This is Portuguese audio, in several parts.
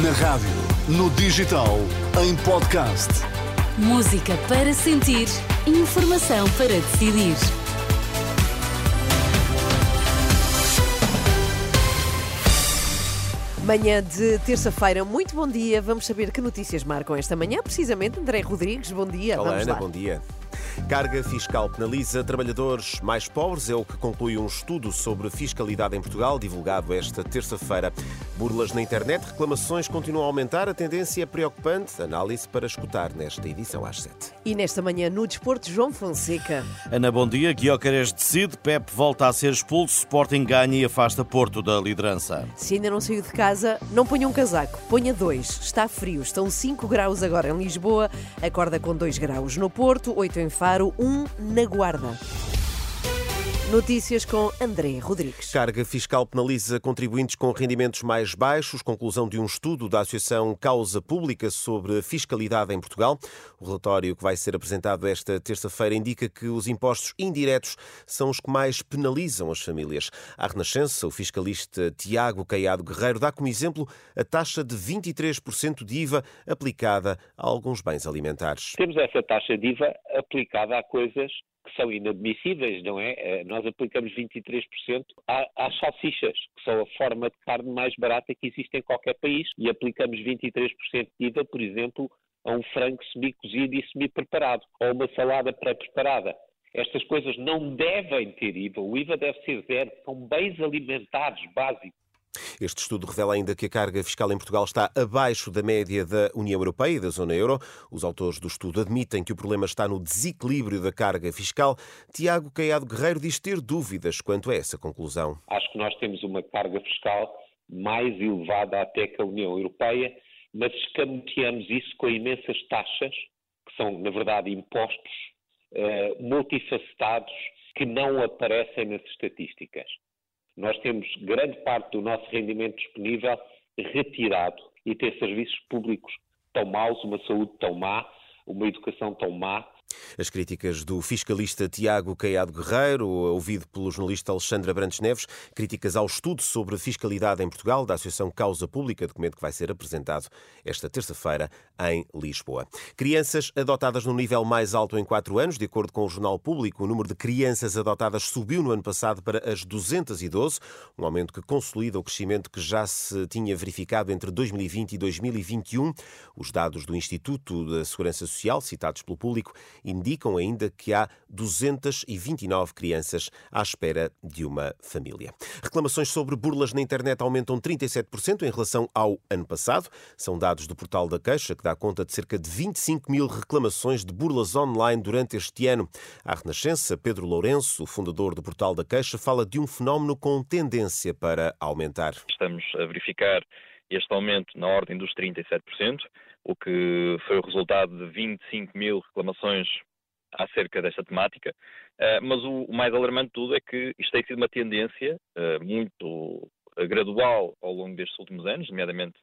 Na rádio, no digital, em podcast. Música para sentir, informação para decidir. Manhã de terça-feira, muito bom dia. Vamos saber que notícias marcam esta manhã. Precisamente, André Rodrigues, bom dia. Olá, Vamos Ana, lá. bom dia. Carga fiscal penaliza trabalhadores mais pobres, é o que conclui um estudo sobre fiscalidade em Portugal, divulgado esta terça-feira. Burlas na internet, reclamações continuam a aumentar, a tendência é preocupante. Análise para escutar nesta edição às 7. E nesta manhã, no desporto, João Fonseca. Ana, bom dia. Guiocares decide, Pep volta a ser expulso, Sporting ganha e afasta Porto da liderança. Se ainda não saiu de casa, não ponha um casaco, ponha dois. Está frio, estão 5 graus agora em Lisboa, acorda com 2 graus no Porto, 8 em Faro, 1 na Guarda. Notícias com André Rodrigues. Carga fiscal penaliza contribuintes com rendimentos mais baixos, conclusão de um estudo da Associação Causa Pública sobre a fiscalidade em Portugal. O relatório que vai ser apresentado esta terça-feira indica que os impostos indiretos são os que mais penalizam as famílias. À Renascença, o fiscalista Tiago Caiado Guerreiro dá como exemplo a taxa de 23% de IVA aplicada a alguns bens alimentares. Temos essa taxa de IVA aplicada a coisas que são inadmissíveis, não é? Eh, Nós aplicamos 23% à- às salsichas, que são a forma de carne mais barata que existe em qualquer país, e aplicamos 23% de IVA, por exemplo, a um frango semi-cozido e semi-preparado, ou uma salada pré-preparada. Estas coisas não devem ter IVA, o IVA deve ser zero, são bens alimentares básicos. Este estudo revela ainda que a carga fiscal em Portugal está abaixo da média da União Europeia e da zona euro. Os autores do estudo admitem que o problema está no desequilíbrio da carga fiscal. Tiago Caiado Guerreiro diz ter dúvidas quanto a essa conclusão. Acho que nós temos uma carga fiscal mais elevada até que a União Europeia, mas escamoteamos isso com imensas taxas, que são, na verdade, impostos eh, multifacetados que não aparecem nas estatísticas. Nós temos grande parte do nosso rendimento disponível retirado e ter serviços públicos tão maus, uma saúde tão má, uma educação tão má, As críticas do fiscalista Tiago Caiado Guerreiro, ouvido pelo jornalista Alexandre Abrantes Neves, críticas ao estudo sobre fiscalidade em Portugal da Associação Causa Pública, documento que vai ser apresentado esta terça-feira em Lisboa. Crianças adotadas no nível mais alto em quatro anos, de acordo com o Jornal Público, o número de crianças adotadas subiu no ano passado para as 212, um aumento que consolida o crescimento que já se tinha verificado entre 2020 e 2021. Os dados do Instituto da Segurança Social, citados pelo público, indicam ainda que há 229 crianças à espera de uma família. Reclamações sobre burlas na internet aumentam 37% em relação ao ano passado. São dados do portal da Queixa, que dá conta de cerca de 25 mil reclamações de burlas online durante este ano. À Renascença, Pedro Lourenço, fundador do portal da Queixa, fala de um fenómeno com tendência para aumentar. Estamos a verificar este aumento na ordem dos 37%, o que foi o resultado de 25 mil reclamações acerca desta temática. Eh, Mas o mais alarmante de tudo é que isto tem sido uma tendência eh, muito gradual ao longo destes últimos anos, nomeadamente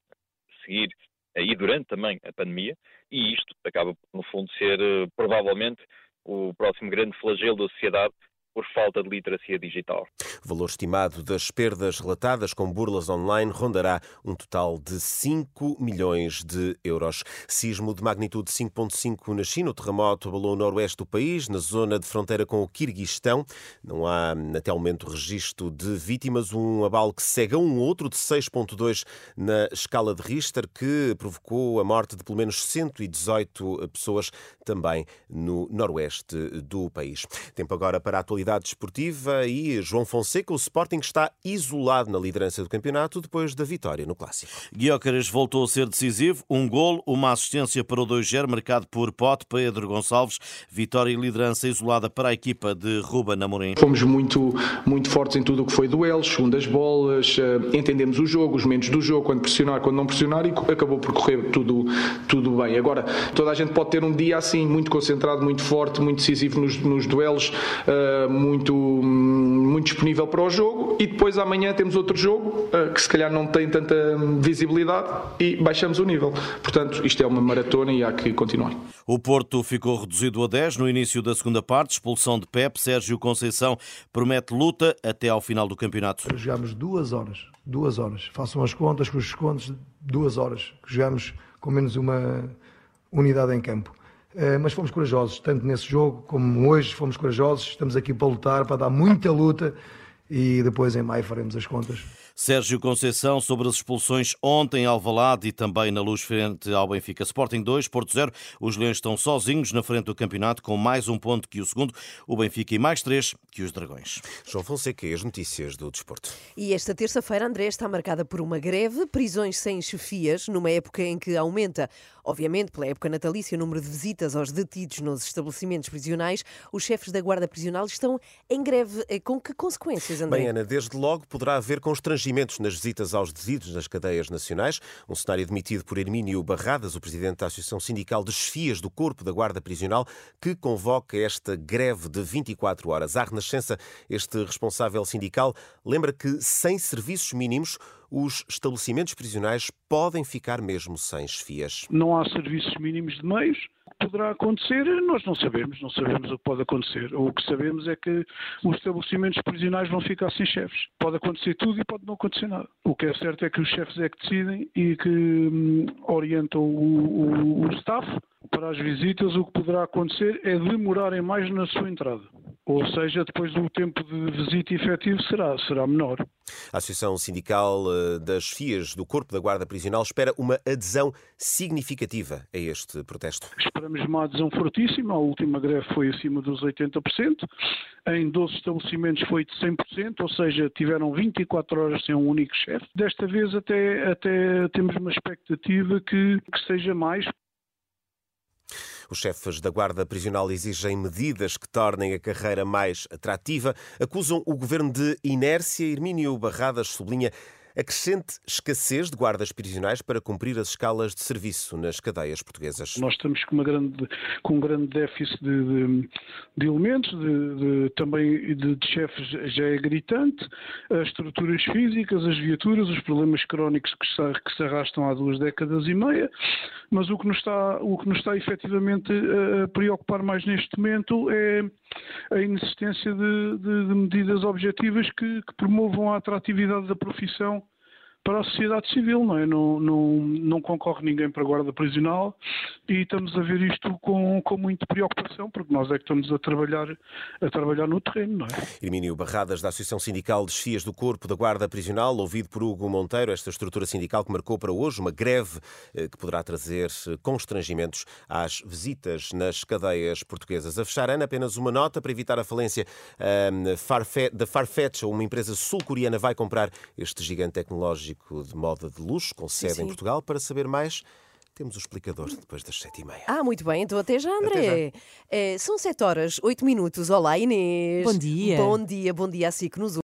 seguir e durante também a pandemia, e isto acaba, no fundo, ser eh, provavelmente o próximo grande flagelo da sociedade por falta de literacia digital. O valor estimado das perdas relatadas com burlas online rondará um total de 5 milhões de euros. Sismo de magnitude 5.5 na China. O terremoto abalou o noroeste do país, na zona de fronteira com o Quirguistão. Não há, até o momento, registro de vítimas. Um abalo que segue a um outro de 6.2 na escala de Richter, que provocou a morte de pelo menos 118 pessoas também no noroeste do país. Tempo agora para a atualidade desportiva e João Fonseca, o Sporting está isolado na liderança do campeonato depois da vitória no Clássico. Guiocares voltou a ser decisivo. Um gol, uma assistência para o 2-0, marcado por Pote, Pedro Gonçalves. Vitória e liderança isolada para a equipa de Ruben Amorim. Fomos muito, muito fortes em tudo o que foi duelos, segundas bolas, eh, entendemos o jogo, os momentos do jogo, quando pressionar, quando não pressionar e acabou por correr tudo, tudo bem. Agora, toda a gente pode ter um dia assim, muito concentrado, muito forte, muito decisivo nos, nos duelos, eh, muito, muito disponível para o jogo e depois amanhã temos outro jogo que se calhar não tem tanta visibilidade e baixamos o nível. Portanto, isto é uma maratona e há que continuar. O Porto ficou reduzido a 10 no início da segunda parte, expulsão de Pep, Sérgio Conceição promete luta até ao final do campeonato. Jogámos duas horas, duas horas. Façam as contas com os descontos, duas horas que jogamos com menos uma unidade em campo. Eh, mas fomos corajosos, tanto nesse jogo como hoje fomos corajosos. Estamos aqui para lutar, para dar muita luta e depois em maio faremos as contas. Sérgio Conceição sobre as expulsões ontem em Alvalade e também na luz frente ao Benfica. Sporting 2, Porto 0. Os Leões estão sozinhos na frente do campeonato com mais um ponto que o segundo, o Benfica e mais três que os Dragões. João Fonseca e as notícias do desporto. E esta terça-feira, André, está marcada por uma greve, prisões sem chefias, numa época em que aumenta, obviamente pela época natalícia, o número de visitas aos detidos nos estabelecimentos prisionais. Os chefes da Guarda Prisional estão em greve. Com que consequências, André? Bem, Ana, desde logo poderá haver constrangimento nas visitas aos detidos nas cadeias nacionais. Um cenário demitido por Hermínio Barradas, o presidente da Associação Sindical de Chefias do Corpo da Guarda Prisional, que convoca esta greve de 24 horas. À Renascença, este responsável sindical lembra que, sem serviços mínimos, os estabelecimentos prisionais podem ficar mesmo sem chefias. Não há serviços mínimos de meios. Poderá acontecer, nós não sabemos, não sabemos o que pode acontecer. O que sabemos é que os estabelecimentos prisionais vão ficar sem chefes. Pode acontecer tudo e pode não acontecer nada. O que é certo é que os chefes é que decidem e que hum, orientam o, o, o staff para as visitas. O que poderá acontecer é demorarem mais na sua entrada. Ou seja, depois o tempo de visita efetivo será, será menor. A Associação Sindical eh, das FIAs do Corpo da Guarda Prisional espera uma adesão significativa a este protesto. Esperamos uma adesão fortíssima. A última greve foi acima dos 80%. Em 12 estabelecimentos foi de 100%, ou seja, tiveram 24 horas sem um único chefe. Desta vez até, até temos uma expectativa que, que seja mais. Os chefes da Guarda Prisional exigem medidas que tornem a carreira mais atrativa, acusam o governo de inércia. Hermínio Barradas sublinha a crescente escassez de guardas prisionais para cumprir as escalas de serviço nas cadeias portuguesas. Nós estamos com, grande, com um grande déficit de, de, de elementos, de, também de, chefes já é gritante, as estruturas físicas, as viaturas, os problemas crónicos que se, que se arrastam há duas décadas e meia, mas o que nos está, o que nos está efetivamente a preocupar mais neste momento é a inexistência de, de, de medidas objetivas que, que promovam a atratividade da profissão para a sociedade civil, não é? Não, não, não concorre ninguém para a guarda prisional e estamos a ver isto com, com muita preocupação, porque nós é que estamos a trabalhar, a trabalhar no terreno, não é? Hermínio Barradas, da Associação Sindical de Chefias do Corpo da Guarda Prisional, ouvido por Hugo Monteiro, esta estrutura sindical que marcou para hoje uma greve eh, que poderá trazer eh, constrangimentos às visitas nas cadeias portuguesas. A fechar, Ana, apenas uma nota para evitar a falência um, da Farfetch, uma empresa sul-coreana vai comprar este gigante tecnológico de moda de luxo, com sede sim, sim. em Portugal. Para saber mais, temos o explicador depois das sete e meia. Ah, muito bem, então até já, André. Até já. É, são sete horas, oito minutos. Olá, Inês. Bom dia. Bom dia, bom dia a si que nos